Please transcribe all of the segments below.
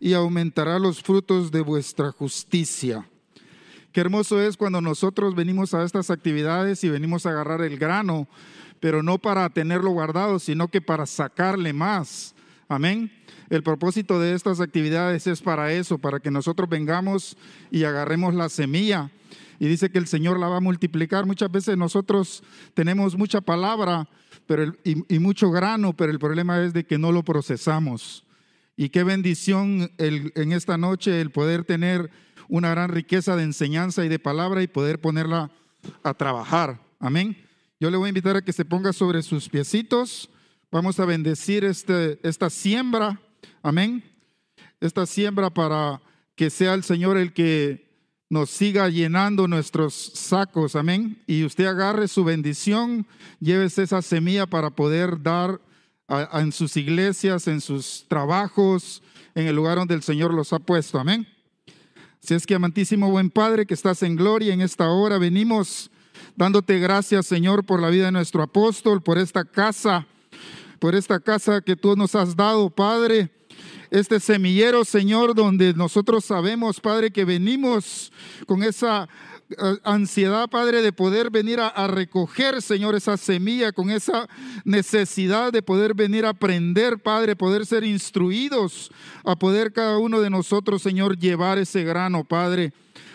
y aumentará los frutos de vuestra justicia. Qué hermoso es cuando nosotros venimos a estas actividades y venimos a agarrar el grano, pero no para tenerlo guardado, sino que para sacarle más. Amén. El propósito de estas actividades es para eso, para que nosotros vengamos y agarremos la semilla. Y dice que el Señor la va a multiplicar. Muchas veces nosotros tenemos mucha palabra pero y, mucho grano, pero el problema es de que no lo procesamos. Y qué bendición en esta noche el poder tener una gran riqueza de enseñanza y de palabra y poder ponerla a trabajar. Amén. Yo le voy a invitar a que se ponga sobre sus piecitos. Vamos a bendecir este, esta siembra Amén. Esta siembra para que sea el Señor el que nos siga llenando nuestros sacos. Amén. Y usted agarre su bendición, llévese esa semilla para poder dar en sus iglesias, en sus trabajos, en el lugar donde el Señor los ha puesto. Amén. Si es que amantísimo buen Padre que estás en gloria en esta hora, venimos dándote gracias, Señor, por la vida de nuestro apóstol, por esta casa, por esta casa que tú nos has dado, Padre este semillero, Señor, donde nosotros sabemos, Padre, que venimos con esa ansiedad, Padre, de poder venir a, recoger, Señor, esa semilla, con esa necesidad de poder venir a aprender, Padre, poder ser instruidos, a poder cada uno de nosotros, Señor, llevar ese grano, Padre.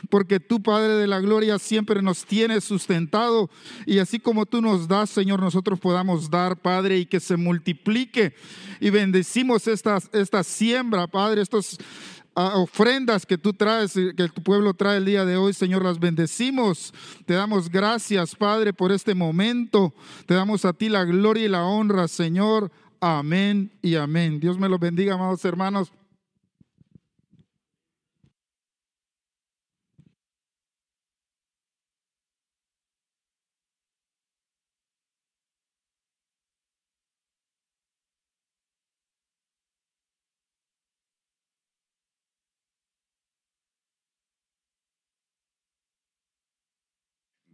Porque tú, Padre de la Gloria, siempre nos tienes sustentado y así como tú nos das, Señor, nosotros podamos dar, Padre, y que se multiplique. Y bendecimos esta, esta siembra, Padre, estas ah, ofrendas que tú traes, que tu pueblo trae el día de hoy, Señor, las bendecimos. Te damos gracias, Padre, por este momento. Te damos a ti la gloria y la honra, Señor. Amén y amén. Dios me los bendiga, amados hermanos.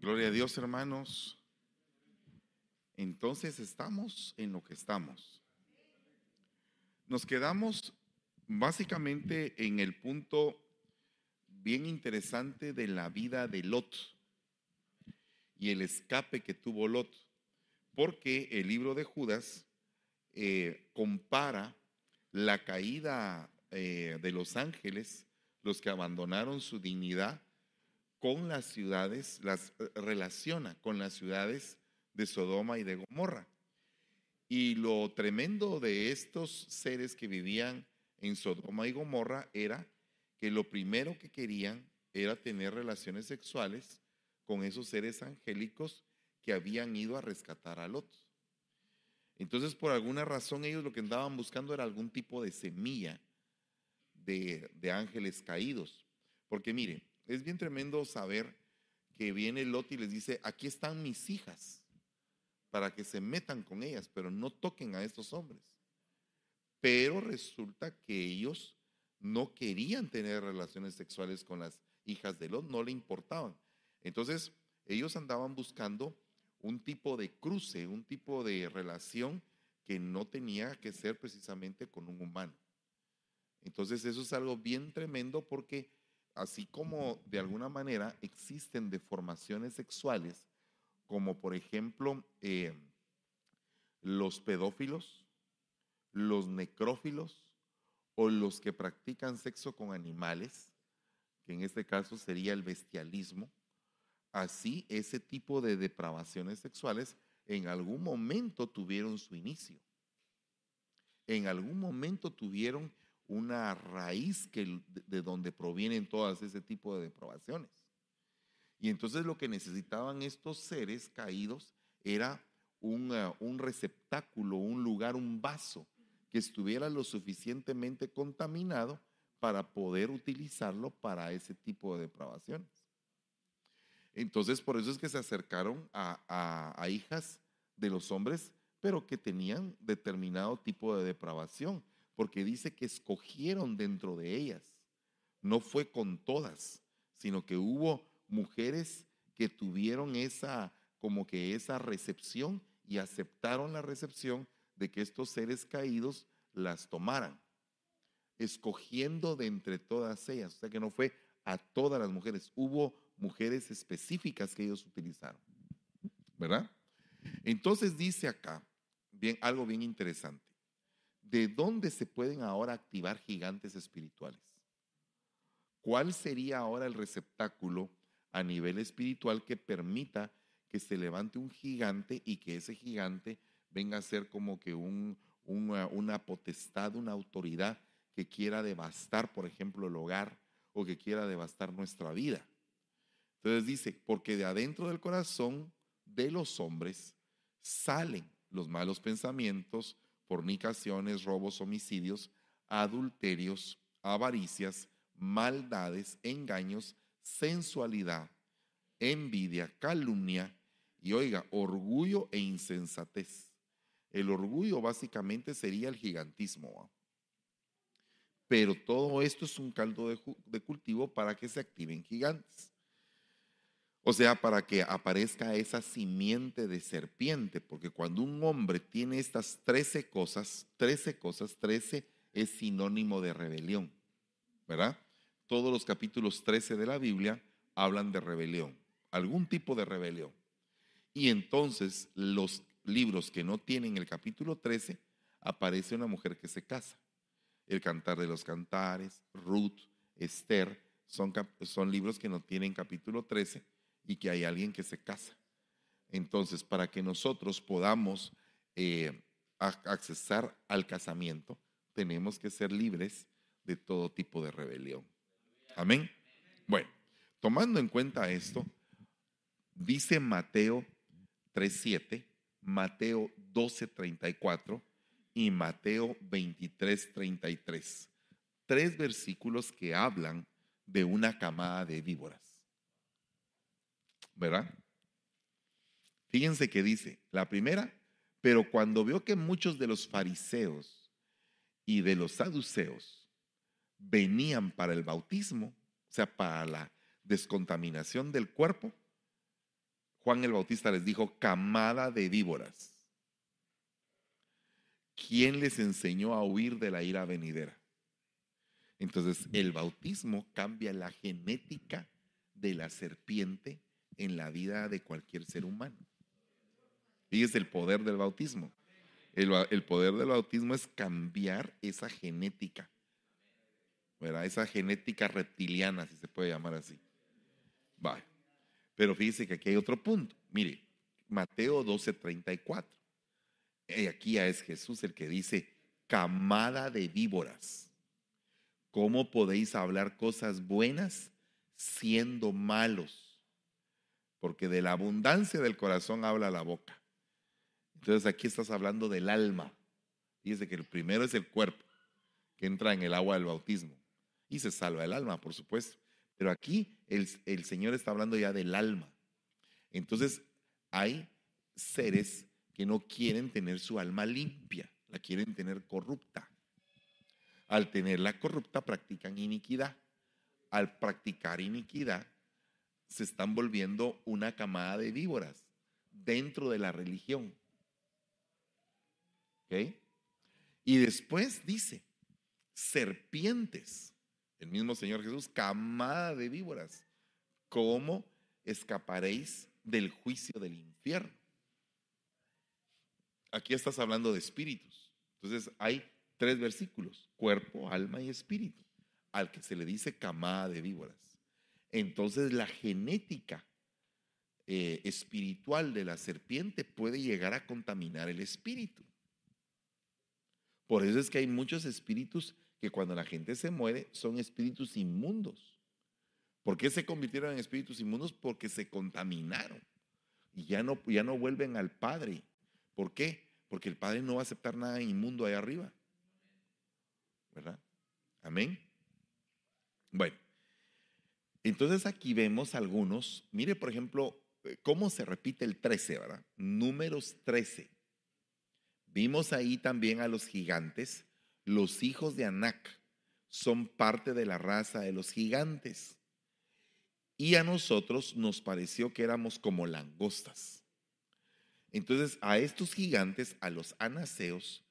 Gloria a Dios, hermanos. Entonces estamos en lo que estamos. Nos quedamos básicamente en el punto bien interesante de la vida de Lot y el escape que tuvo Lot, porque el libro de Judas eh, compara la caída eh, de los ángeles, los que abandonaron su dignidad, con las ciudades, las eh, relaciona con las ciudades de Sodoma y de Gomorra. Y lo tremendo de estos seres que vivían en Sodoma y Gomorra era que lo primero que querían era tener relaciones sexuales con esos seres angélicos que habían ido a rescatar a Lot. Entonces, por alguna razón, ellos lo que andaban buscando era algún tipo de semilla de, de ángeles caídos. Porque miren, es bien tremendo saber que viene Lot y les dice, aquí están mis hijas, para que se metan con ellas, pero no toquen a estos hombres. Pero resulta que ellos no querían tener relaciones sexuales con las hijas de Lot, no le importaban. Entonces, ellos andaban buscando un tipo de cruce, un tipo de relación que no tenía que ser precisamente con un humano. Entonces, eso es algo bien tremendo porque así como de alguna manera existen deformaciones sexuales, como por ejemplo eh, los pedófilos, los necrófilos o los que practican sexo con animales, que en este caso sería el bestialismo, así ese tipo de depravaciones sexuales en algún momento tuvieron su inicio. En algún momento tuvieron una raíz que, de donde provienen todas ese tipo de deprobaciones. Y entonces lo que necesitaban estos seres caídos era un, uh, un receptáculo, un lugar, un vaso que estuviera lo suficientemente contaminado para poder utilizarlo para ese tipo de depravaciones. Entonces, por eso es que se acercaron a, a, hijas de los hombres, pero que tenían determinado tipo de depravación porque dice que escogieron dentro de ellas. No fue con todas, sino que hubo mujeres que tuvieron esa, como que esa recepción y aceptaron la recepción de que estos seres caídos las tomaran. escogiendo de entre todas ellas. O sea que no fue a todas las mujeres, hubo mujeres específicas que ellos utilizaron. ¿Verdad? Entonces dice acá, bien, algo bien interesante. ¿De dónde se pueden ahora activar gigantes espirituales? ¿Cuál sería ahora el receptáculo a nivel espiritual que permita que se levante un gigante y que ese gigante venga a ser como que un, una, una potestad, una autoridad que quiera devastar, por ejemplo, el hogar o que quiera devastar nuestra vida? Entonces dice, porque de adentro del corazón de los hombres salen los malos pensamientos, fornicaciones, robos, homicidios, adulterios, avaricias, maldades, engaños, sensualidad, envidia, calumnia y oiga, orgullo e insensatez. El orgullo básicamente sería el gigantismo. Pero todo esto es un caldo de, de cultivo para que se activen gigantes. O sea, para que aparezca esa simiente de serpiente, porque cuando un hombre tiene estas 13 cosas, 13 cosas, 13 es sinónimo de rebelión, ¿verdad? Todos los capítulos 13 de la Biblia hablan de rebelión, algún tipo de rebelión. Y entonces los libros que no tienen el capítulo 13, aparece una mujer que se casa. El cantar de los cantares, Ruth, Esther, son, son libros que no tienen capítulo 13 y que hay alguien que se casa. Entonces, para que nosotros podamos eh, accesar al casamiento, tenemos que ser libres de todo tipo de rebelión. Amén. Bueno, tomando en cuenta esto, dice Mateo 3.7, Mateo 12.34 y Mateo 23.33. Tres versículos que hablan de una camada de víboras. ¿Verdad? Fíjense que dice, la primera, pero cuando vio que muchos de los fariseos y de los saduceos venían para el bautismo, o sea, para la descontaminación del cuerpo, Juan el Bautista les dijo, camada de víboras. ¿Quién les enseñó a huir de la ira venidera? Entonces, el bautismo cambia la genética de la serpiente en la vida de cualquier ser humano. Es el poder del bautismo. El, poder del bautismo es cambiar esa genética, ¿verdad? Esa genética reptiliana, si se puede llamar así. Va. Pero fíjese que aquí hay otro punto. Mire, Mateo 12:34. Y aquí ya es Jesús el que dice, camada de víboras. ¿Cómo podéis hablar cosas buenas siendo malos? Porque de la abundancia del corazón habla la boca. Entonces aquí estás hablando del alma. Dice que el primero es el cuerpo, que entra en el agua del bautismo. Y se salva el alma, por supuesto. Pero aquí el, el Señor está hablando ya del alma. Entonces hay seres que no quieren tener su alma limpia, la quieren tener corrupta. Al tenerla corrupta practican iniquidad. Al practicar iniquidad se están volviendo una camada de víboras dentro de la religión. ¿Ok? Y después dice, serpientes. El mismo Señor Jesús, camada de víboras. ¿Cómo escaparéis del juicio del infierno? Aquí estás hablando de espíritus. Entonces hay tres versículos, cuerpo, alma y espíritu, al que se le dice camada de víboras entonces la genética eh, espiritual de la serpiente puede llegar a contaminar el espíritu. Por eso es que hay muchos espíritus que cuando la gente se muere son espíritus inmundos. ¿Por qué se convirtieron en espíritus inmundos? Porque se contaminaron y ya no, ya no vuelven al Padre. ¿Por qué? Porque el Padre no va a aceptar nada inmundo ahí arriba. ¿Verdad? Amén. Bueno. Entonces aquí vemos algunos, mire por ejemplo eh, cómo se repite el 13, ¿verdad? Números 13. Vimos ahí también a los gigantes, los hijos de Anac son parte de la raza de los gigantes. Y a nosotros nos pareció que éramos como langostas. Entonces a estos gigantes, a los anaseos,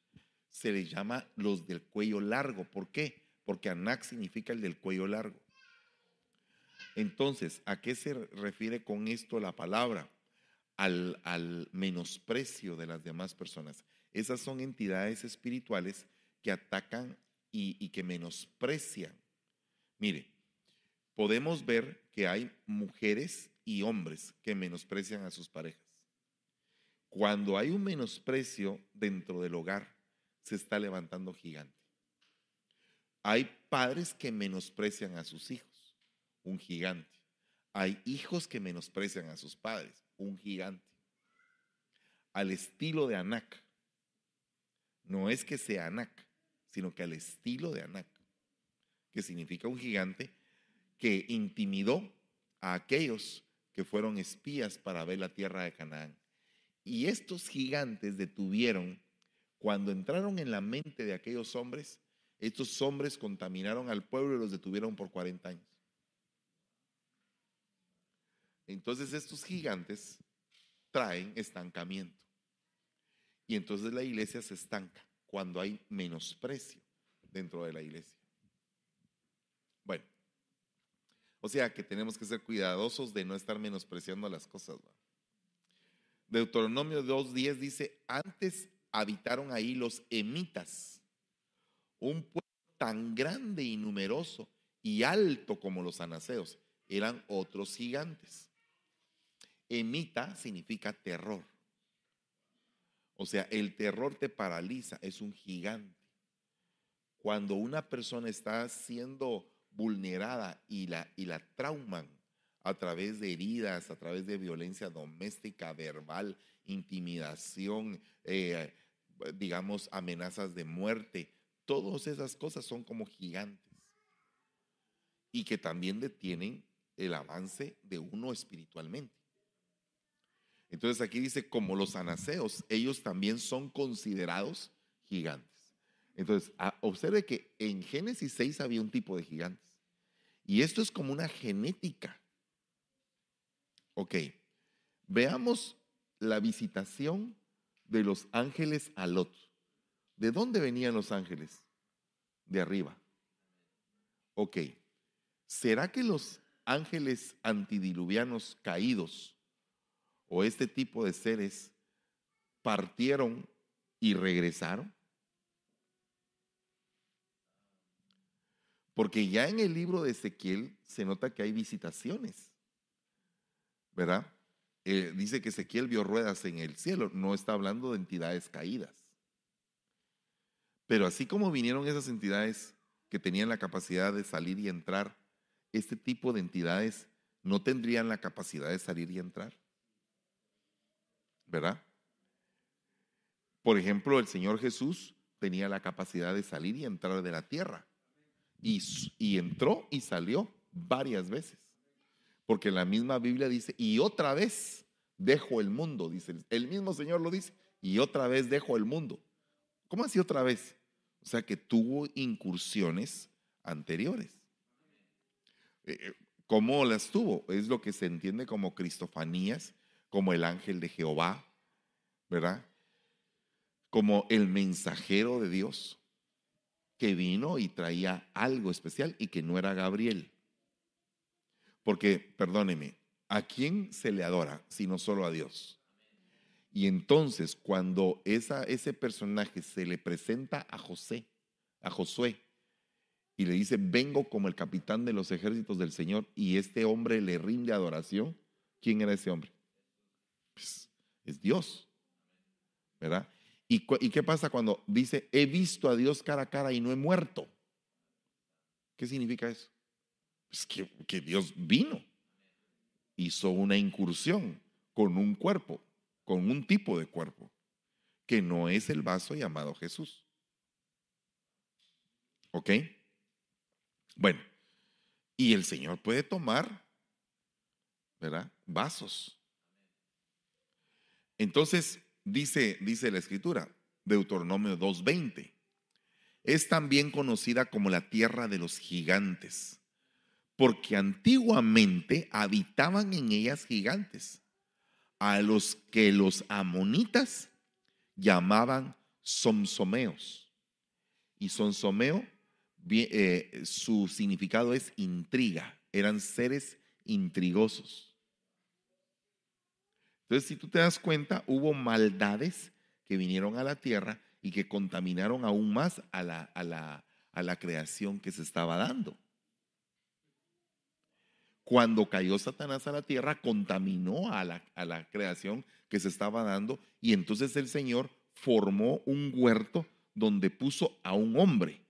se les llama los del cuello largo. ¿Por qué? porque Anak significa el del cuello largo. Entonces, ¿a qué se refiere con esto la palabra? Al, al menosprecio de las demás personas. Esas son entidades espirituales que atacan y, y que menosprecian. Mire, podemos ver que hay mujeres y hombres que menosprecian a sus parejas. Cuando hay un menosprecio dentro del hogar, se está levantando gigante. Hay padres que menosprecian a sus hijos, un gigante. Hay hijos que menosprecian a sus padres, un gigante. Al estilo de Anak. No es que sea Anak, sino que al estilo de Anak, que significa un gigante que intimidó a aquellos que fueron espías para ver la tierra de Canaán. Y estos gigantes detuvieron, cuando entraron en la mente de aquellos hombres, estos hombres contaminaron al pueblo y los detuvieron por 40 años. Entonces estos gigantes traen estancamiento. Y entonces la iglesia se estanca cuando hay menosprecio dentro de la iglesia. Bueno, o sea que tenemos que ser cuidadosos de no estar menospreciando las cosas. Deuteronomio 2.10 dice, antes habitaron ahí los emitas, un pueblo tan grande y numeroso y alto como los anaseos, eran otros gigantes. Emita significa terror. O sea, el terror te paraliza, es un gigante. Cuando una persona está siendo vulnerada y la, y la trauman a través de heridas, a través de violencia doméstica, verbal, intimidación, eh, digamos, amenazas de muerte, todas esas cosas son como gigantes y que también detienen el avance de uno espiritualmente. Entonces aquí dice, como los anaseos, ellos también son considerados gigantes. Entonces, observe que en Génesis 6 había un tipo de gigantes. Y esto es como una genética. Ok, veamos la visitación de los ángeles a Lot. ¿De dónde venían los ángeles? De arriba. Ok, ¿será que los ángeles antidiluvianos caídos o este tipo de seres partieron y regresaron? Porque ya en el libro de Ezequiel se nota que hay visitaciones, ¿verdad? Eh, dice que Ezequiel vio ruedas en el cielo, no está hablando de entidades caídas. Pero así como vinieron esas entidades que tenían la capacidad de salir y entrar, este tipo de entidades no tendrían la capacidad de salir y entrar. ¿Verdad? Por ejemplo, el Señor Jesús tenía la capacidad de salir y entrar de la tierra. Y, entró y salió varias veces. Porque la misma Biblia dice, y otra vez dejo el mundo, dice. El mismo Señor lo dice, y otra vez dejo el mundo. ¿Cómo así otra vez? O sea que tuvo incursiones anteriores. Eh, eh, ¿Cómo las tuvo? Es lo que se entiende como cristofanías, como el ángel de Jehová, ¿verdad? Como el mensajero de Dios que vino y traía algo especial y que no era Gabriel. Porque, perdóneme, ¿a quién se le adora sino solo a Dios? Y entonces cuando esa, ese personaje se le presenta a José, a Josué, y le dice, vengo como el capitán de los ejércitos del Señor, y este hombre le rinde adoración, ¿quién era ese hombre? Es Dios, ¿verdad? ¿Y, qué pasa cuando dice, he visto a Dios cara a cara y no he muerto? ¿Qué significa eso? Es que, que Dios vino, hizo una incursión con un cuerpo, con un tipo de cuerpo, que no es el vaso llamado Jesús. ¿Ok? Bueno, y el Señor puede tomar, ¿verdad? Vasos. Entonces, Dice, dice la escritura, Deuteronomio 2.20. Es también conocida como la tierra de los gigantes, porque antiguamente habitaban en ellas gigantes, a los que los amonitas llamaban somsomeos. Y somsomeo eh, su significado es intriga, eran seres intrigosos. Entonces, si tú te das cuenta, hubo maldades que vinieron a la tierra y que contaminaron aún más a la, a la, a la creación que se estaba dando. Cuando cayó Satanás a la tierra, contaminó a la, a la creación que se estaba dando y entonces el Señor formó un huerto donde puso a un hombre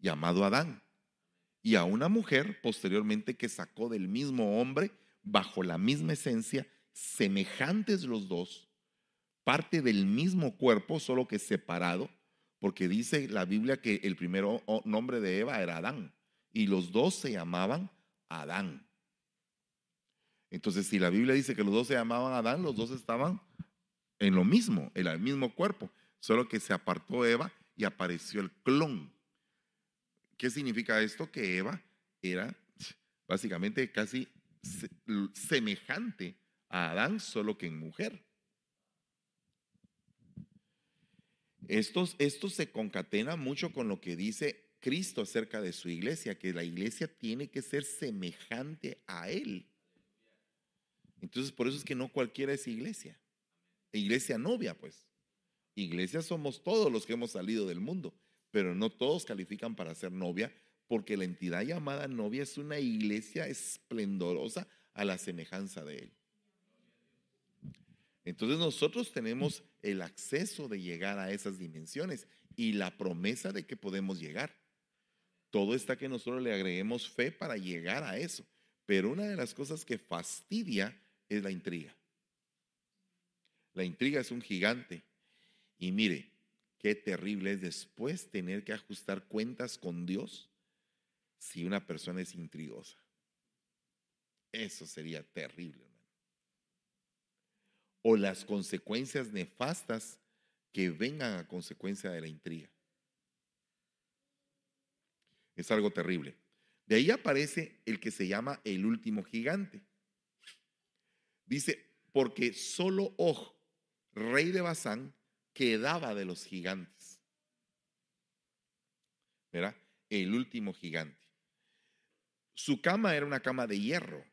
llamado Adán y a una mujer posteriormente que sacó del mismo hombre bajo la misma esencia, semejantes los dos, parte del mismo cuerpo, solo que separado, porque dice la Biblia que el primer nombre de Eva era Adán y los dos se llamaban Adán. Entonces, si la Biblia dice que los dos se llamaban Adán, los dos estaban en lo mismo, en el mismo cuerpo, solo que se apartó Eva y apareció el clon. ¿Qué significa esto? Que Eva era básicamente casi semejante a Adán, solo que en mujer. Esto, esto se concatena mucho con lo que dice Cristo acerca de su iglesia, que la iglesia tiene que ser semejante a Él. Entonces, por eso es que no cualquiera es iglesia. Iglesia novia, pues. Iglesia somos todos los que hemos salido del mundo, pero no todos califican para ser novia, porque la entidad llamada novia es una iglesia esplendorosa a la semejanza de Él. Entonces nosotros tenemos el acceso de llegar a esas dimensiones y la promesa de que podemos llegar. Todo está que nosotros le agreguemos fe para llegar a eso. Pero una de las cosas que fastidia es la intriga. La intriga es un gigante. Y mire, qué terrible es después tener que ajustar cuentas con Dios si una persona es intrigosa. Eso sería terrible o las consecuencias nefastas que vengan a consecuencia de la intriga. Es algo terrible. De ahí aparece el que se llama el último gigante. Dice, porque solo Og, rey de Basán, quedaba de los gigantes. ¿Verdad? El último gigante. Su cama era una cama de hierro.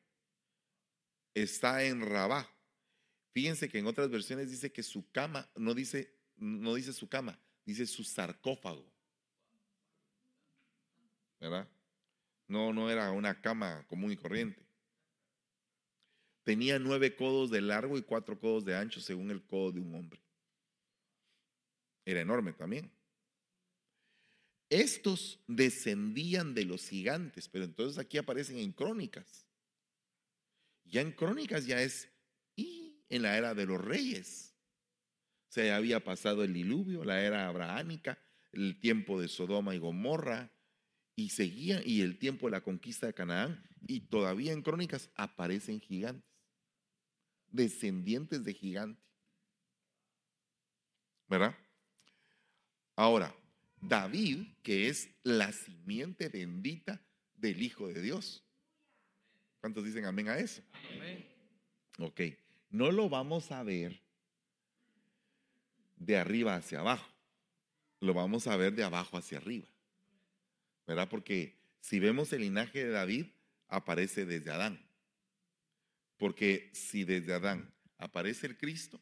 Está en Rabá. Fíjense que en otras versiones dice que su cama, no dice, no dice su cama, dice su sarcófago. ¿Verdad? No, no era una cama común y corriente. Tenía nueve codos de largo y cuatro codos de ancho según el codo de un hombre. Era enorme también. Estos descendían de los gigantes, pero entonces aquí aparecen en crónicas. Ya en crónicas ya es en la era de los reyes. Se había pasado el diluvio, la era abrahámica, el tiempo de Sodoma y Gomorra, y seguía, y el tiempo de la conquista de Canaán, y todavía en crónicas aparecen gigantes, descendientes de gigantes. ¿Verdad? Ahora, David, que es la simiente bendita del Hijo de Dios. ¿Cuántos dicen amén a eso? Amén. Ok no lo vamos a ver de arriba hacia abajo, lo vamos a ver de abajo hacia arriba. ¿Verdad? Porque si vemos el linaje de David, aparece desde Adán. Porque si desde Adán aparece el Cristo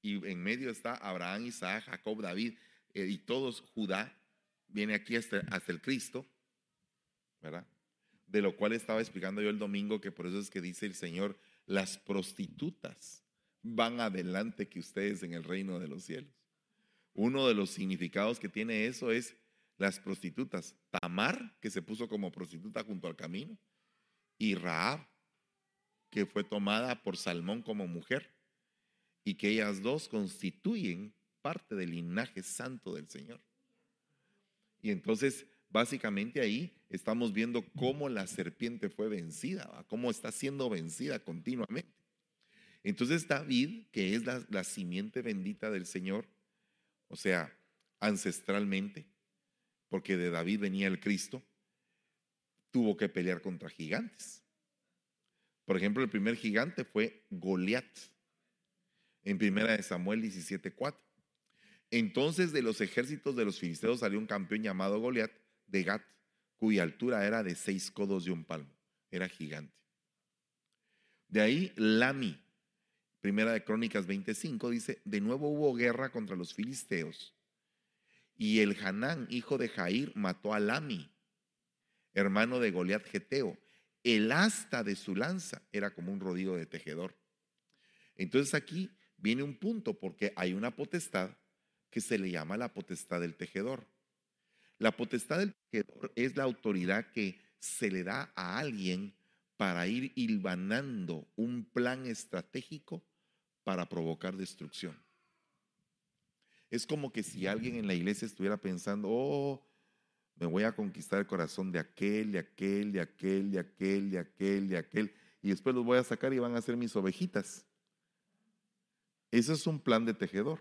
y en medio está Abraham, Isaac, Jacob, David eh, y todos Judá, viene aquí hasta, hasta el Cristo, ¿verdad? De lo cual estaba explicando yo el domingo, que por eso es que dice el Señor, las prostitutas van adelante que ustedes en el reino de los cielos. Uno de los significados que tiene eso es las prostitutas. Tamar, que se puso como prostituta junto al camino, y Raab, que fue tomada por Salmón como mujer, y que ellas dos constituyen parte del linaje santo del Señor. Y entonces básicamente ahí estamos viendo cómo la serpiente fue vencida, cómo está siendo vencida continuamente. Entonces David, que es la, simiente bendita del Señor, o sea, ancestralmente, porque de David venía el Cristo, tuvo que pelear contra gigantes. Por ejemplo, el primer gigante fue Goliat, en primera de Samuel 17:4. Entonces de los ejércitos de los filisteos salió un campeón llamado Goliat de Gat, cuya altura era de seis codos de un palmo. Era gigante. De ahí Lami, primera de Crónicas 25, dice, de nuevo hubo guerra contra los filisteos. Y el Hanán, hijo de Jair, mató a Lami, hermano de Goliat Geteo. El asta de su lanza era como un rodillo de tejedor. Entonces aquí viene un punto porque hay una potestad que se le llama la potestad del tejedor. La potestad del tejedor es la autoridad que se le da a alguien para ir hilvanando un plan estratégico para provocar destrucción. Es como que si alguien en la iglesia estuviera pensando, oh, me voy a conquistar el corazón de aquel, de aquel, de aquel, de aquel, de aquel, de aquel, y después los voy a sacar y van a ser mis ovejitas. Ese es un plan de tejedor.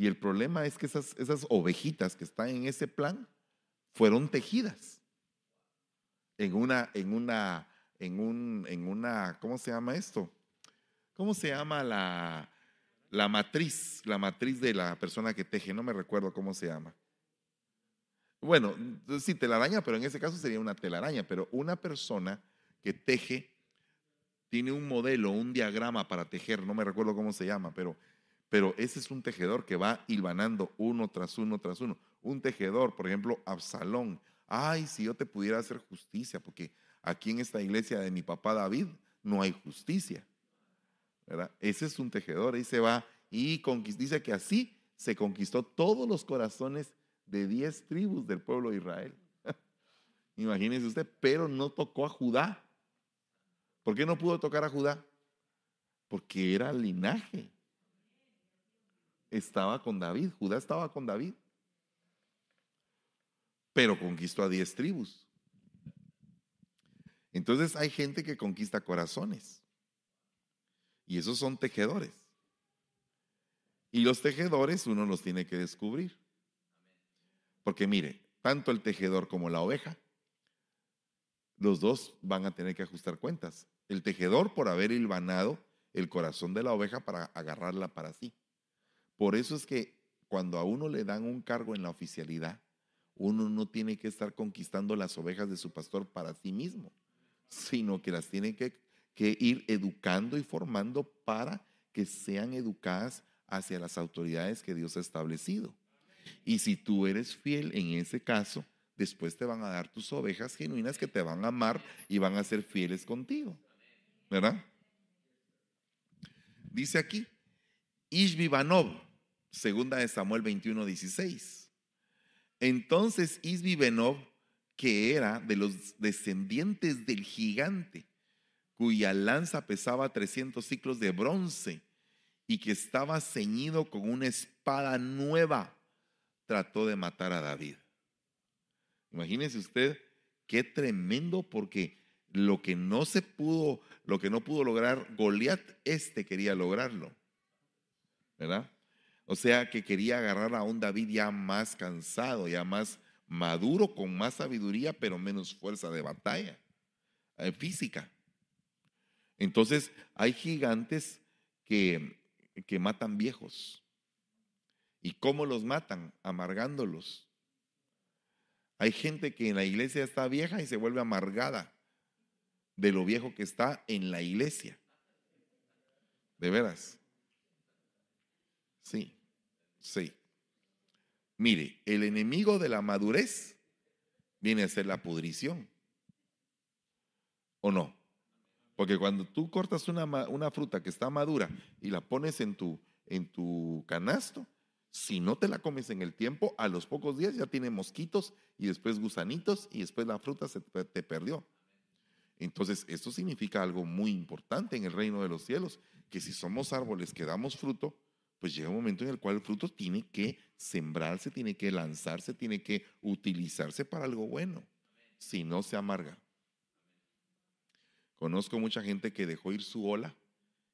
Y el problema es que esas, esas ovejitas que están en ese plan fueron tejidas en una, en una, en un, en una, ¿cómo se llama esto? ¿Cómo se llama la, la matriz? La matriz de la persona que teje, no me recuerdo cómo se llama. Bueno, sí, telaraña, pero en ese caso sería una telaraña, pero una persona que teje tiene un modelo, un diagrama para tejer, no me recuerdo cómo se llama, pero, pero ese es un tejedor que va hilvanando uno tras uno tras uno. Un tejedor, por ejemplo, Absalón. Ay, si yo te pudiera hacer justicia, porque aquí en esta iglesia de mi papá David no hay justicia. Ese es un tejedor, y se va y dice que así se conquistó todos los corazones de diez tribus del pueblo de Israel. Imagínese usted, pero no tocó a Judá. ¿Por qué no pudo tocar a Judá? Porque era linaje. Estaba con David, Judá estaba con David. Pero conquistó a diez tribus. Entonces hay gente que conquista corazones. Y esos son tejedores. Y los tejedores uno los tiene que descubrir. Porque mire, tanto el tejedor como la oveja los dos van a tener que ajustar cuentas. El tejedor por haber hilvanado el corazón de la oveja para agarrarla para sí. Por eso es que cuando a uno le dan un cargo en la oficialidad, uno no tiene que estar conquistando las ovejas de su pastor para sí mismo, sino que las tiene que, ir educando y formando para que sean educadas hacia las autoridades que Dios ha establecido. Y si tú eres fiel en ese caso, después te van a dar tus ovejas genuinas que te van a amar y van a ser fieles contigo. ¿Verdad? Dice aquí, Ishbibanov, segunda de Samuel 21, 16. Entonces Ishbibanov, que era de los descendientes del gigante, cuya lanza pesaba 300 ciclos de bronce y que estaba ceñido con una espada nueva, trató de matar a David. Imagínese usted qué tremendo porque lo que no se pudo, lo que no pudo lograr Goliat, este quería lograrlo. ¿Verdad? O sea que quería agarrar a un David ya más cansado, ya más maduro, con más sabiduría, pero menos fuerza de batalla eh, física. Entonces, hay gigantes que, que matan viejos. ¿Y cómo los matan? Amargándolos. Hay gente que en la iglesia está vieja y se vuelve amargada de lo viejo que está en la iglesia. De veras. Sí, sí. Mire, el enemigo de la madurez viene a ser la pudrición. ¿O no? Porque cuando tú cortas una, una, fruta que está madura y la pones en tu, en tu canasto, si no te la comes en el tiempo, a los pocos días ya tiene mosquitos y después gusanitos y después la fruta se te perdió. Entonces, esto significa algo muy importante en el reino de los cielos, que si somos árboles que damos fruto, pues llega un momento en el cual el fruto tiene que sembrarse, tiene que lanzarse, tiene que utilizarse para algo bueno, si no se amarga. Conozco mucha gente que dejó ir su ola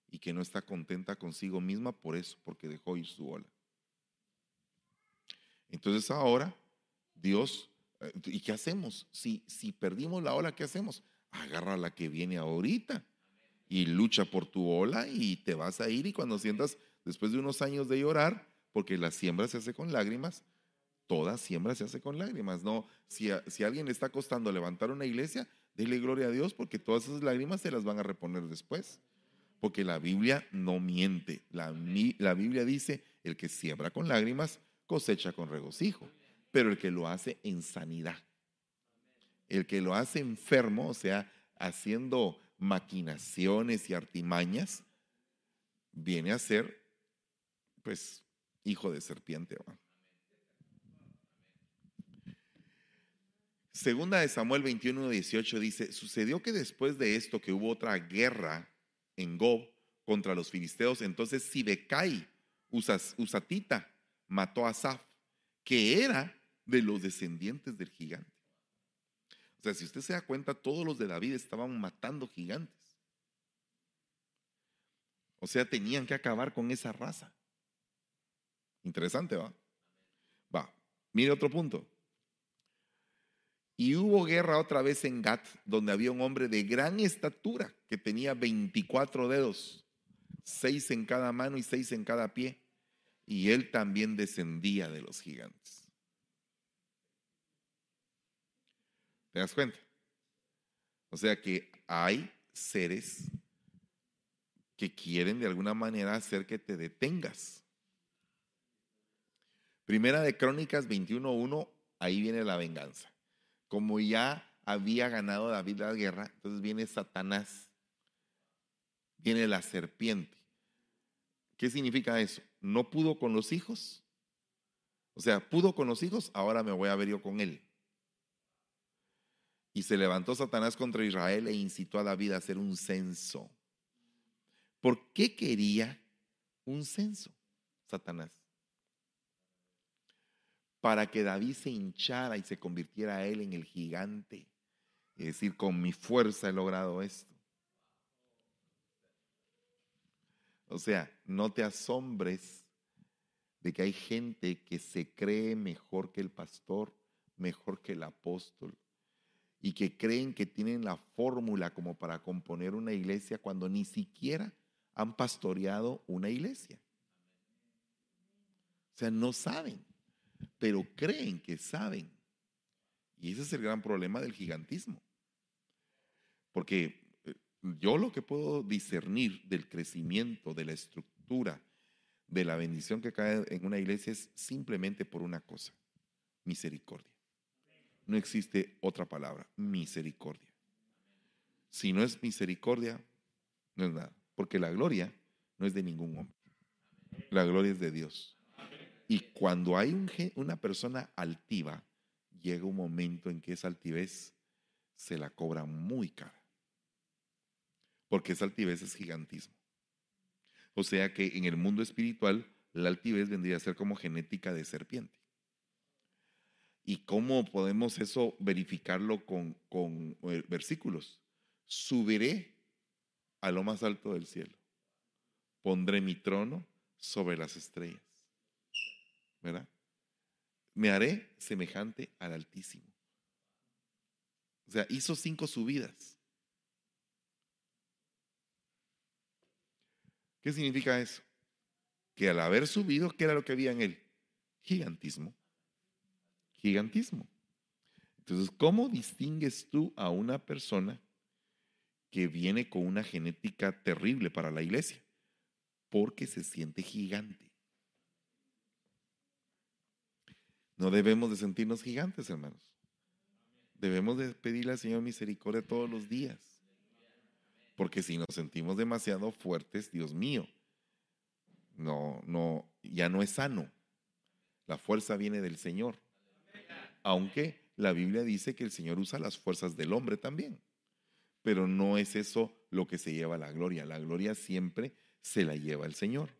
y que no está contenta consigo misma por eso, porque dejó ir su ola. Entonces ahora, Dios, eh, ¿y qué hacemos? Si, si perdimos la ola, ¿qué hacemos? Agarra la que viene ahorita y lucha por tu ola y te vas a ir y cuando sientas, después de unos años de llorar, porque la siembra se hace con lágrimas, toda siembra se hace con lágrimas. No, si a, alguien le está costando levantar una iglesia, dele gloria a Dios porque todas esas lágrimas se las van a reponer después. Porque la Biblia no miente. La, la Biblia dice, el que siembra con lágrimas cosecha con regocijo, pero el que lo hace en sanidad. El que lo hace enfermo, o sea, haciendo maquinaciones y artimañas, viene a ser, pues, hijo de serpiente. Segunda de Samuel 21, 18 dice, sucedió que después de esto que hubo otra guerra en Gob contra los filisteos, entonces Sibekai, Usatita, mató a Saf, que era de los descendientes del gigante. O sea, si usted se da cuenta, todos los de David estaban matando gigantes. O sea, tenían que acabar con esa raza. Interesante, ¿va? Va. Mire otro punto. Y hubo guerra otra vez en Gat, donde había un hombre de gran estatura que tenía 24 dedos, seis en cada mano y seis en cada pie. Y él también descendía de los gigantes. ¿Te das cuenta? O sea que hay seres que quieren de alguna manera hacer que te detengas. Primera de Crónicas 21.1, ahí viene la venganza. Como ya había ganado David la guerra, entonces viene Satanás, viene la serpiente. ¿Qué significa eso? No pudo con los hijos. O sea, pudo con los hijos, ahora me voy a ver yo con él. Y se levantó Satanás contra Israel e incitó a David a hacer un censo. ¿Por qué quería un censo, Satanás? Para que David se hinchara y se convirtiera a él en el gigante. Es decir, con mi fuerza he logrado esto. O sea, no te asombres de que hay gente que se cree mejor que el pastor, mejor que el apóstol, y que creen que tienen la fórmula como para componer una iglesia cuando ni siquiera han pastoreado una iglesia. O sea, no saben, pero creen que saben. Y ese es el gran problema del gigantismo. Porque eh, yo lo que puedo discernir del crecimiento, de la estructura, de la bendición que cae en una iglesia es simplemente por una cosa, misericordia. No existe otra palabra, misericordia. Si no es misericordia, no es nada. Porque la gloria no es de ningún hombre. La gloria es de Dios. Y cuando hay una persona altiva, llega un momento en que esa altivez se la cobra muy cara. Porque esa altivez es gigantismo. O sea que en el mundo espiritual, la altivez vendría a ser como genética de serpiente. ¿Y cómo podemos eso verificarlo con, eh, versículos? Subiré a lo más alto del cielo. Pondré mi trono sobre las estrellas. ¿Verdad? Me haré semejante al Altísimo. O sea, hizo cinco subidas. ¿Qué significa eso? Que al haber subido, ¿qué era lo que había en él? Gigantismo. Gigantismo. Entonces, ¿cómo distingues tú a una persona que viene con una genética terrible para la iglesia, porque se siente gigante. No debemos de sentirnos gigantes, hermanos. Debemos de pedirle al Señor misericordia todos los días. Porque si nos sentimos demasiado fuertes, Dios mío, no, no, ya no es sano. La fuerza viene del Señor. Aunque la Biblia dice que el Señor usa las fuerzas del hombre también pero no es eso lo que se lleva la gloria. La gloria siempre se la lleva el Señor,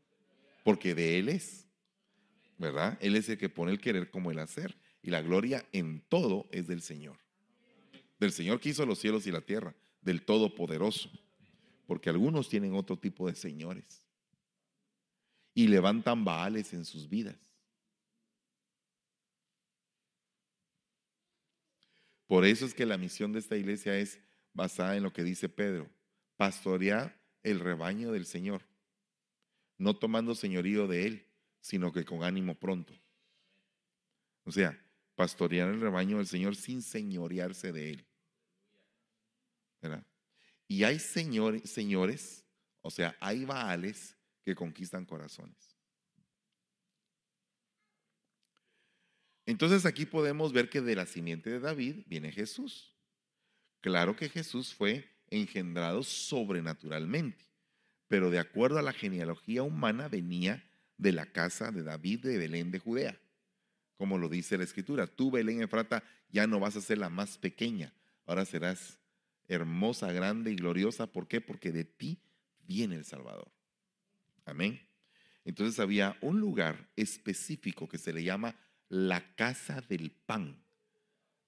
porque de Él es, ¿verdad? Él es el que pone el querer como el hacer, y la gloria en todo es del Señor. Del Señor que hizo los cielos y la tierra, del Todopoderoso, porque algunos tienen otro tipo de señores y levantan baales en sus vidas. Por eso es que la misión de esta iglesia es basada en lo que dice Pedro, pastorear el rebaño del Señor, no tomando señorío de Él, sino que con ánimo pronto. O sea, pastorear el rebaño del Señor sin señorearse de él. ¿Verdad? Y hay señores, señores, o sea, hay baales que conquistan corazones. Entonces aquí podemos ver que de la simiente de David viene Jesús. Claro que Jesús fue engendrado sobrenaturalmente, pero de acuerdo a la genealogía humana venía de la casa de David de Belén de Judea. Como lo dice la escritura, tú Belén Efrata ya no vas a ser la más pequeña, ahora serás hermosa, grande y gloriosa. ¿Por qué? Porque de ti viene el Salvador. Amén. Entonces había un lugar específico que se le llama la casa del pan,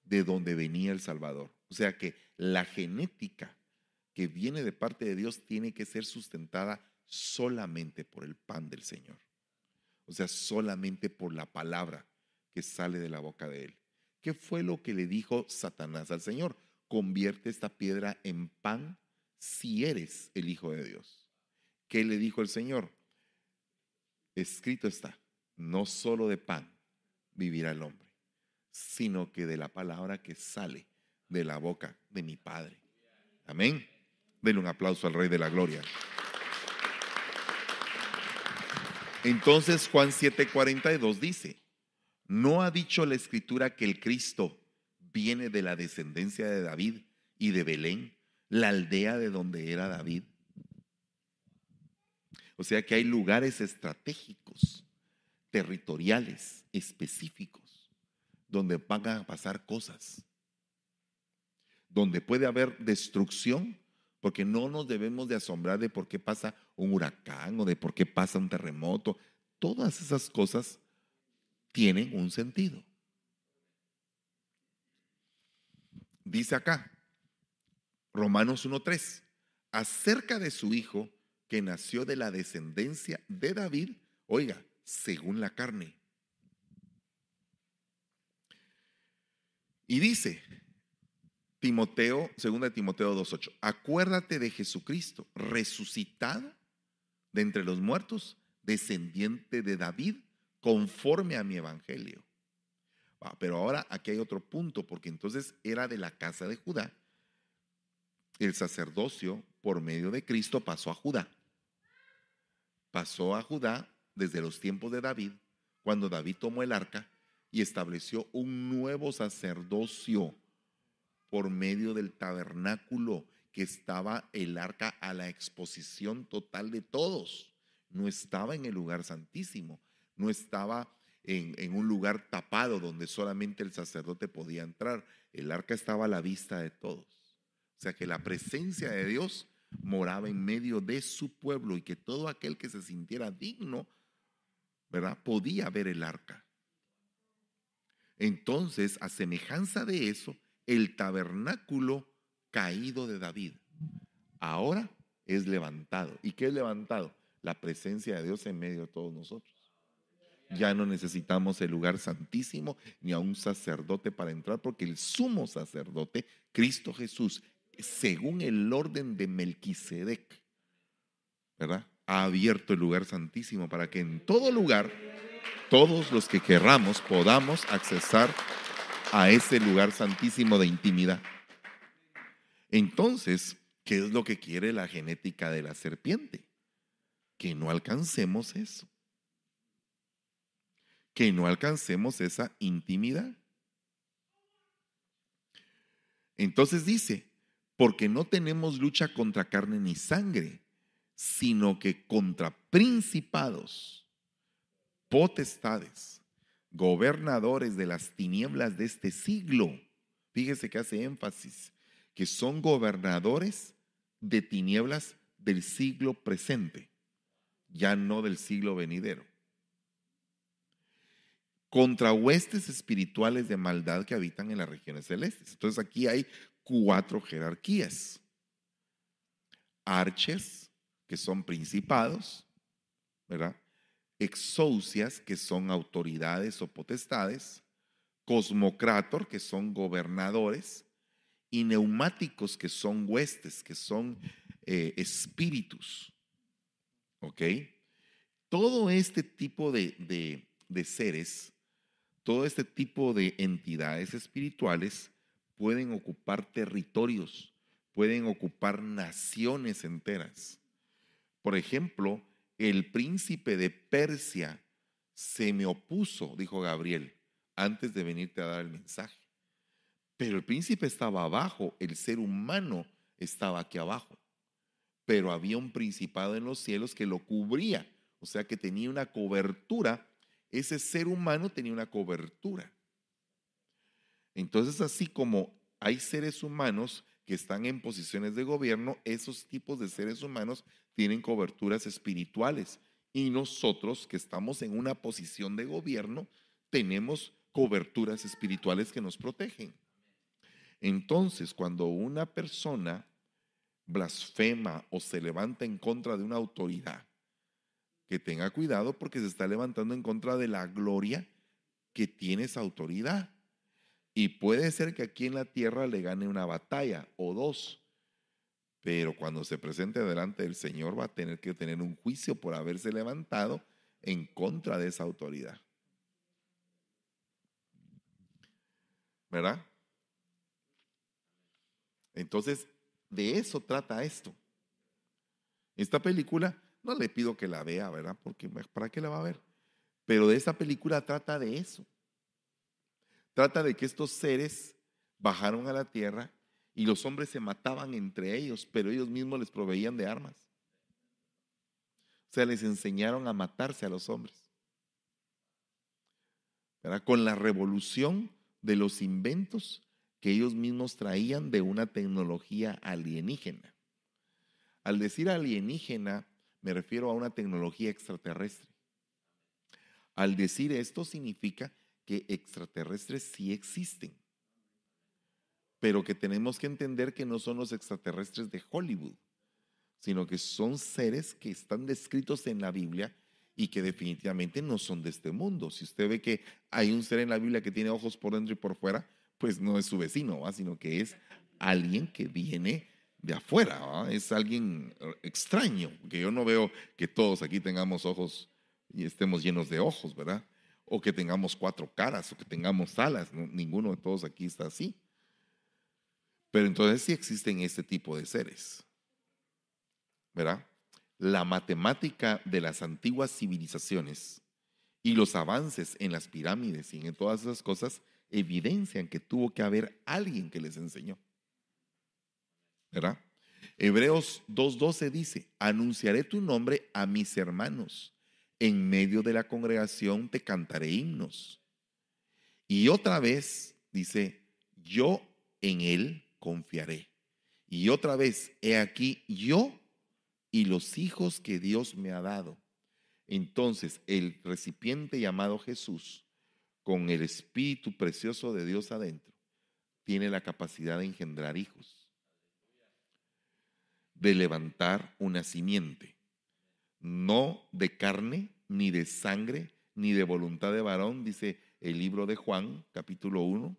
de donde venía el Salvador. O sea que la genética que viene de parte de Dios tiene que ser sustentada solamente por el pan del Señor. O sea, solamente por la palabra que sale de la boca de Él. ¿Qué fue lo que le dijo Satanás al Señor? Convierte esta piedra en pan si eres el Hijo de Dios. ¿Qué le dijo el Señor? Escrito está, no solo de pan vivirá el hombre, sino que de la palabra que sale de la boca de mi Padre. Amén. Denle un aplauso al Rey de la Gloria. Entonces Juan 7:42 dice, ¿no ha dicho la escritura que el Cristo viene de la descendencia de David y de Belén, la aldea de donde era David? O sea que hay lugares estratégicos, territoriales, específicos, donde van a pasar cosas, donde puede haber destrucción porque no nos debemos de asombrar de por qué pasa un huracán o de por qué pasa un terremoto. Todas esas cosas tienen un sentido. Dice acá, Romanos 1.3, acerca de su hijo que nació de la descendencia de David, oiga, según la carne. Y dice, Timoteo, segunda de Timoteo 2.8, acuérdate de Jesucristo, resucitado de entre los muertos, descendiente de David, conforme a mi evangelio. pero ahora aquí hay otro punto, porque entonces era de la casa de Judá. El sacerdocio por medio de Cristo pasó a Judá. Pasó a Judá desde los tiempos de David, cuando David tomó el arca y estableció un nuevo sacerdocio por medio del tabernáculo que estaba el arca a la exposición total de todos. No estaba en el lugar santísimo, no estaba en, un lugar tapado donde solamente el sacerdote podía entrar. El arca estaba a la vista de todos. O sea que la presencia de Dios moraba en medio de su pueblo y que todo aquel que se sintiera digno, ¿verdad? Podía ver el arca. Entonces, a semejanza de eso, el tabernáculo caído de David. Ahora es levantado. ¿Y qué es levantado? La presencia de Dios en medio de todos nosotros. Ya no necesitamos el lugar santísimo ni a un sacerdote para entrar, porque el sumo sacerdote, Cristo Jesús, según el orden de Melquisedec, ¿verdad? Ha abierto el lugar santísimo para que en todo lugar, todos los que querramos podamos accesar a ese lugar santísimo de intimidad. Entonces, ¿qué es lo que quiere la genética de la serpiente? Que no alcancemos eso. Que no alcancemos esa intimidad. Entonces dice, porque no tenemos lucha contra carne ni sangre, sino que contra principados, potestades, gobernadores de las tinieblas de este siglo. Fíjese que hace énfasis, que son gobernadores de tinieblas del siglo presente, ya no del siglo venidero. Contra huestes espirituales de maldad que habitan en las regiones celestes. Entonces aquí hay cuatro jerarquías. Arches, que son principados, ¿verdad? Exousias, que son autoridades o potestades, cosmocrator, que son gobernadores, y neumáticos, que son huestes, que son eh, espíritus. ¿Ok? Todo este tipo de, de seres, todo este tipo de entidades espirituales pueden ocupar territorios, pueden ocupar naciones enteras. Por ejemplo, el príncipe de Persia se me opuso, dijo Gabriel, antes de venirte a dar el mensaje. Pero el príncipe estaba abajo, el ser humano estaba aquí abajo. Pero había un principado en los cielos que lo cubría, o sea que tenía una cobertura. Ese ser humano tenía una cobertura. Entonces, así como hay seres humanos que están en posiciones de gobierno, esos tipos de seres humanos tienen coberturas espirituales. Y nosotros que estamos en una posición de gobierno, tenemos coberturas espirituales que nos protegen. Entonces, cuando una persona blasfema o se levanta en contra de una autoridad, que tenga cuidado porque se está levantando en contra de la gloria que tiene esa autoridad. Y puede ser que aquí en la tierra le gane una batalla o dos, pero cuando se presente delante del Señor va a tener que tener un juicio por haberse levantado en contra de esa autoridad. ¿Verdad? Entonces, de eso trata esto. Esta película, no le pido que la vea, ¿verdad? Porque ¿para qué la va a ver? Pero de esta película trata de eso. Trata de que estos seres bajaron a la tierra y los hombres se mataban entre ellos, pero ellos mismos les proveían de armas. O sea, les enseñaron a matarse a los hombres. Con la revolución de los inventos que ellos mismos traían de una tecnología alienígena. Al decir alienígena, me refiero a una tecnología extraterrestre. Al decir esto significa que extraterrestres sí existen, pero que tenemos que entender que no son los extraterrestres de Hollywood, sino que son seres que están descritos en la Biblia y que definitivamente no son de este mundo. Si usted ve que hay un ser en la Biblia que tiene ojos por dentro y por fuera, pues no es su vecino, sino que es alguien que viene de afuera, es alguien extraño, que yo no veo que todos aquí tengamos ojos y estemos llenos de ojos, ¿verdad? O que tengamos cuatro caras, o que tengamos alas. Ninguno de todos aquí está así. Pero entonces sí existen este tipo de seres. ¿Verdad? La matemática de las antiguas civilizaciones y los avances en las pirámides y en todas esas cosas evidencian que tuvo que haber alguien que les enseñó. ¿Verdad? Hebreos 2.12 dice, anunciaré tu nombre a mis hermanos en medio de la congregación te cantaré himnos. Y otra vez dice, yo en él confiaré. Y otra vez, he aquí yo y los hijos que Dios me ha dado. Entonces, el recipiente llamado Jesús, con el Espíritu precioso de Dios adentro, tiene la capacidad de engendrar hijos, de levantar una simiente no de carne, ni de sangre, ni de voluntad de varón, dice el libro de Juan, capítulo 1,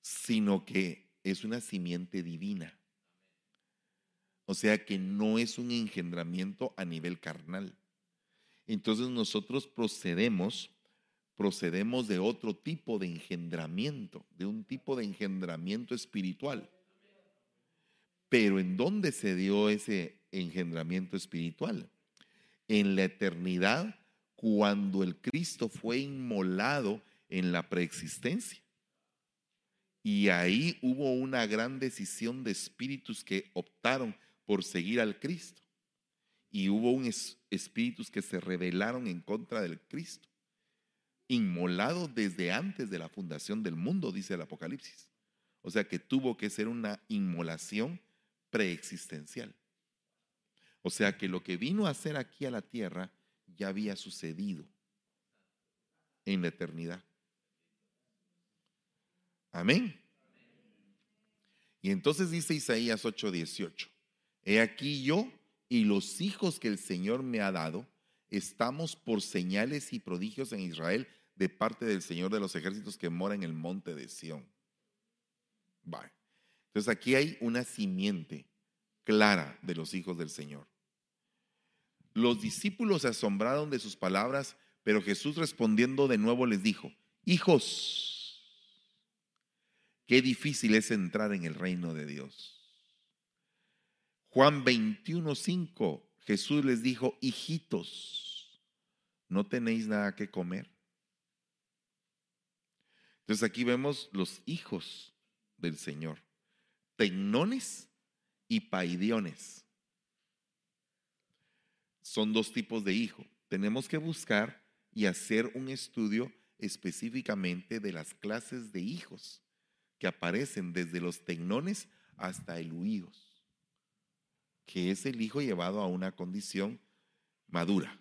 sino que es una simiente divina. O sea que no es un engendramiento a nivel carnal. Entonces nosotros procedemos, procedemos de otro tipo de engendramiento, de un tipo de engendramiento espiritual. Pero ¿en dónde se dio ese engendramiento espiritual. En la eternidad, cuando el Cristo fue inmolado en la preexistencia. Y ahí hubo una gran decisión de espíritus que optaron por seguir al Cristo. Y hubo un espíritus que se rebelaron en contra del Cristo. Inmolado desde antes de la fundación del mundo, dice el Apocalipsis. O sea que tuvo que ser una inmolación preexistencial. O sea que lo que vino a hacer aquí a la tierra ya había sucedido en la eternidad. Amén. Y entonces dice Isaías 8:18, he aquí yo y los hijos que el Señor me ha dado, estamos por señales y prodigios en Israel de parte del Señor de los ejércitos que mora en el monte de Sión. Entonces aquí hay una simiente clara de los hijos del Señor. Los discípulos se asombraron de sus palabras, pero Jesús respondiendo de nuevo les dijo, hijos, qué difícil es entrar en el reino de Dios. Juan 21:5, Jesús les dijo, hijitos, ¿no tenéis nada que comer? Entonces aquí vemos los hijos del Señor, tecnones y paidiones. Son dos tipos de hijo. Tenemos que buscar y hacer un estudio específicamente de las clases de hijos que aparecen desde los tecnones hasta el huíos, que es el hijo llevado a una condición madura.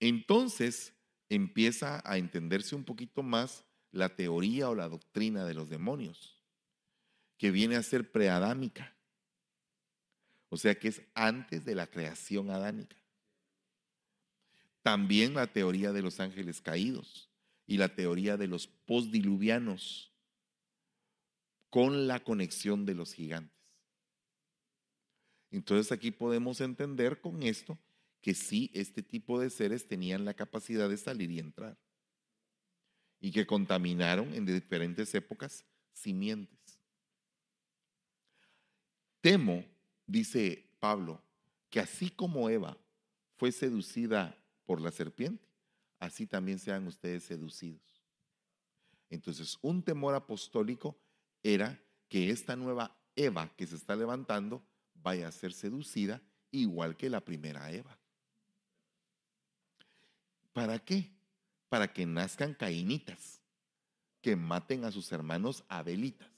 Entonces, empieza a entenderse un poquito más la teoría o la doctrina de los demonios, que viene a ser preadámica. O sea que es antes de la creación adánica. También la teoría de los ángeles caídos y la teoría de los postdiluvianos con la conexión de los gigantes. Entonces aquí podemos entender con esto que sí, este tipo de seres tenían la capacidad de salir y entrar. Y que contaminaron en diferentes épocas simientes. Temo, dice Pablo, que así como Eva fue seducida por la serpiente, así también sean ustedes seducidos. Entonces, un temor apostólico era que esta nueva Eva que se está levantando vaya a ser seducida igual que la primera Eva. ¿Para qué? Para que nazcan cainitas, que maten a sus hermanos abelitas.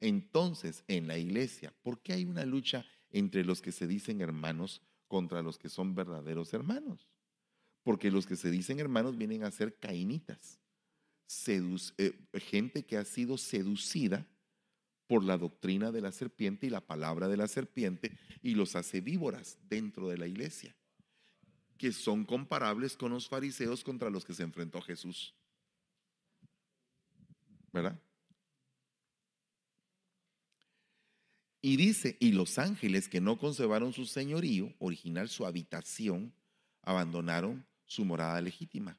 Entonces, en la iglesia, ¿por qué hay una lucha entre los que se dicen hermanos contra los que son verdaderos hermanos? Porque los que se dicen hermanos vienen a ser cainitas, eh, gente que ha sido seducida por la doctrina de la serpiente y la palabra de la serpiente y los hace víboras dentro de la iglesia que son comparables con los fariseos contra los que se enfrentó Jesús. ¿Verdad? Y dice, y los ángeles que no conservaron su señorío, original su habitación, abandonaron su morada legítima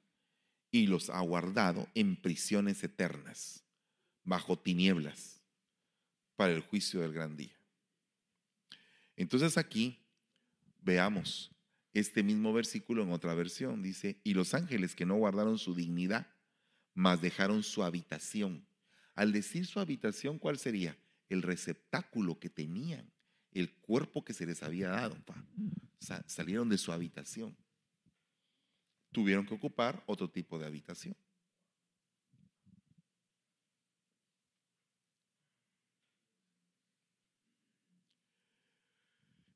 y los ha guardado en prisiones eternas, bajo tinieblas, para el juicio del gran día. Entonces aquí veamos este mismo versículo en otra versión. Dice, y los ángeles que no guardaron su dignidad, mas dejaron su habitación. Al decir su habitación, ¿cuál sería? El receptáculo que tenían, el cuerpo que se les había dado. salieron de su habitación. Tuvieron que ocupar otro tipo de habitación.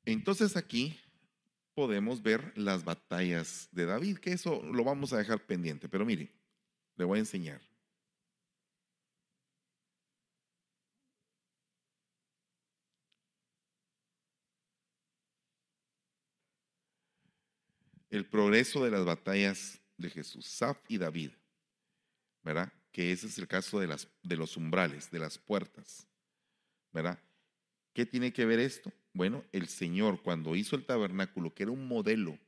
Entonces aquí podemos ver las batallas de David, que eso lo vamos a dejar pendiente, pero mire, le voy a enseñar. El progreso de las batallas de Jesús, Saf y David, ¿verdad? Que ese es el caso de, de los umbrales, de las puertas, ¿verdad? ¿Qué tiene que ver esto? Bueno, el Señor cuando hizo el tabernáculo, que era un modelo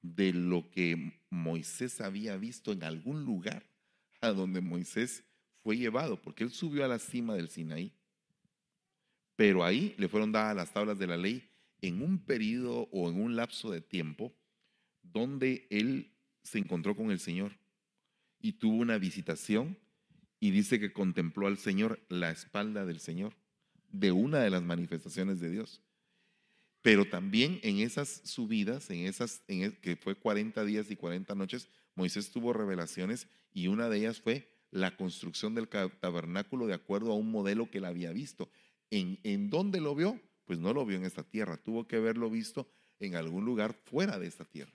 de lo que Moisés había visto en algún lugar a donde Moisés fue llevado, porque él subió a la cima del Sinaí. Pero ahí le fueron dadas las tablas de la ley en un periodo o en un lapso de tiempo donde él se encontró con el Señor y tuvo una visitación y dice que contempló al Señor la espalda del Señor de una de las manifestaciones de Dios. Pero también en esas subidas, en esas, en que fue 40 días y 40 noches, Moisés tuvo revelaciones y una de ellas fue la construcción del tabernáculo de acuerdo a un modelo que él había visto. ¿En, ¿En dónde lo vio? Pues no lo vio en esta tierra, tuvo que haberlo visto en algún lugar fuera de esta tierra.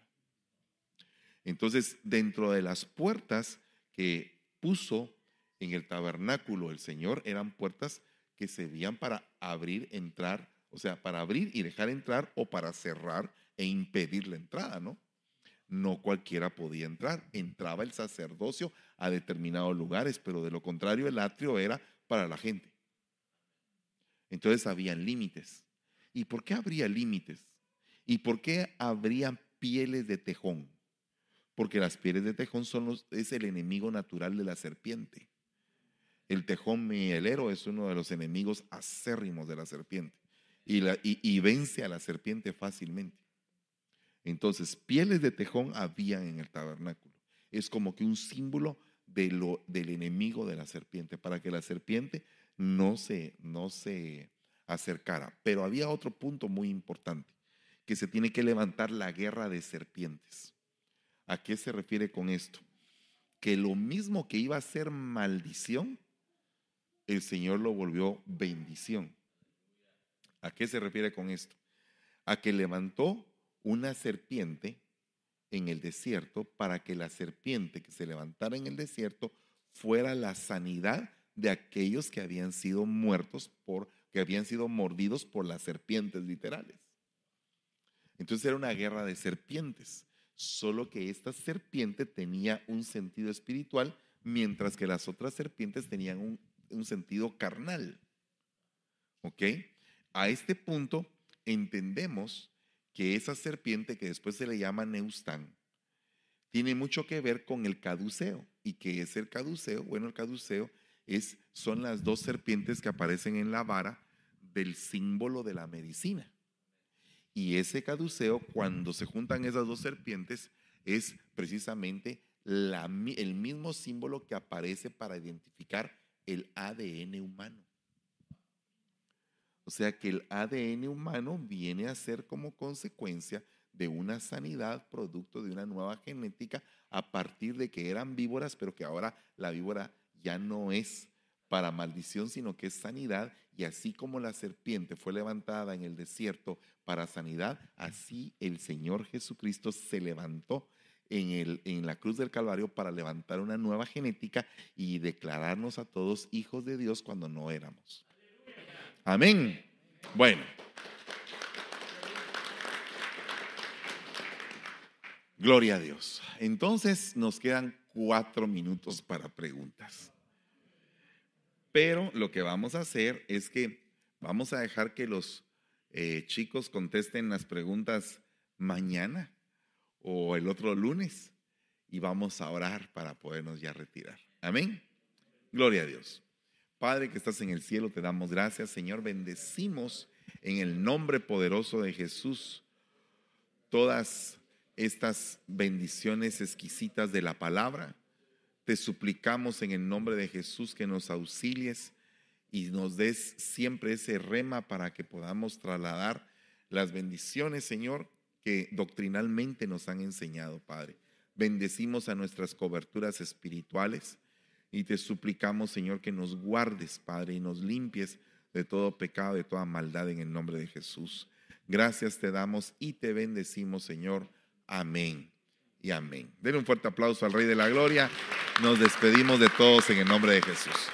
Entonces, dentro de las puertas que puso en el tabernáculo el Señor, eran puertas que servían para abrir, entrar o sea, para abrir y dejar entrar o para cerrar e impedir la entrada, ¿no? No cualquiera podía entrar. Entraba el sacerdocio a determinados lugares, pero de lo contrario el atrio era para la gente. Entonces habían límites. ¿Y por qué habría límites? ¿Y por qué habría pieles de tejón? Porque las pieles de tejón es el enemigo natural de la serpiente. El tejón mielero es uno de los enemigos acérrimos de la serpiente y, vence a la serpiente fácilmente. Entonces, pieles de tejón habían en el tabernáculo. Es como que un símbolo de lo, del enemigo de la serpiente, para que la serpiente no se, no se acercara. Pero había otro punto muy importante, que se tiene que levantar la guerra de serpientes. ¿A qué se refiere con esto? Que lo mismo que iba a ser maldición, el Señor lo volvió bendición. ¿A qué se refiere con esto? A que levantó una serpiente en el desierto para que la serpiente que se levantara en el desierto fuera la sanidad de aquellos que habían sido muertos por, que habían sido mordidos por las serpientes literales. Entonces era una guerra de serpientes, solo que esta serpiente tenía un sentido espiritual, mientras que las otras serpientes tenían un, sentido carnal. ¿Ok? A este punto entendemos que esa serpiente que después se le llama Neustán tiene mucho que ver con el caduceo. ¿Y qué es el caduceo? Bueno, el caduceo es, son las dos serpientes que aparecen en la vara del símbolo de la medicina. Y ese caduceo, cuando se juntan esas dos serpientes, es precisamente el mismo símbolo que aparece para identificar el ADN humano. O sea que el ADN humano viene a ser como consecuencia de una sanidad producto de una nueva genética a partir de que eran víboras, pero que ahora la víbora ya no es para maldición, sino que es sanidad. Y así como la serpiente fue levantada en el desierto para sanidad, así el Señor Jesucristo se levantó en, el, en la cruz del Calvario para levantar una nueva genética y declararnos a todos hijos de Dios cuando no éramos. Amén. Bueno. Gloria a Dios. Entonces nos quedan cuatro minutos para preguntas. Pero lo que vamos a hacer es que vamos a dejar que los eh, chicos contesten las preguntas mañana o el otro lunes y vamos a orar para podernos ya retirar. Amén. Gloria a Dios. Padre que estás en el cielo, te damos gracias, Señor. Bendecimos en el nombre poderoso de Jesús todas estas bendiciones exquisitas de la palabra. Te suplicamos en el nombre de Jesús que nos auxilies y nos des siempre ese rema para que podamos trasladar las bendiciones, Señor, que doctrinalmente nos han enseñado, Padre. Bendecimos a nuestras coberturas espirituales y te suplicamos, Señor, que nos guardes, Padre, y nos limpies de todo pecado, de toda maldad en el nombre de Jesús. Gracias te damos y te bendecimos, Señor. Amén y amén. Den un fuerte aplauso al Rey de la Gloria. Nos despedimos de todos en el nombre de Jesús.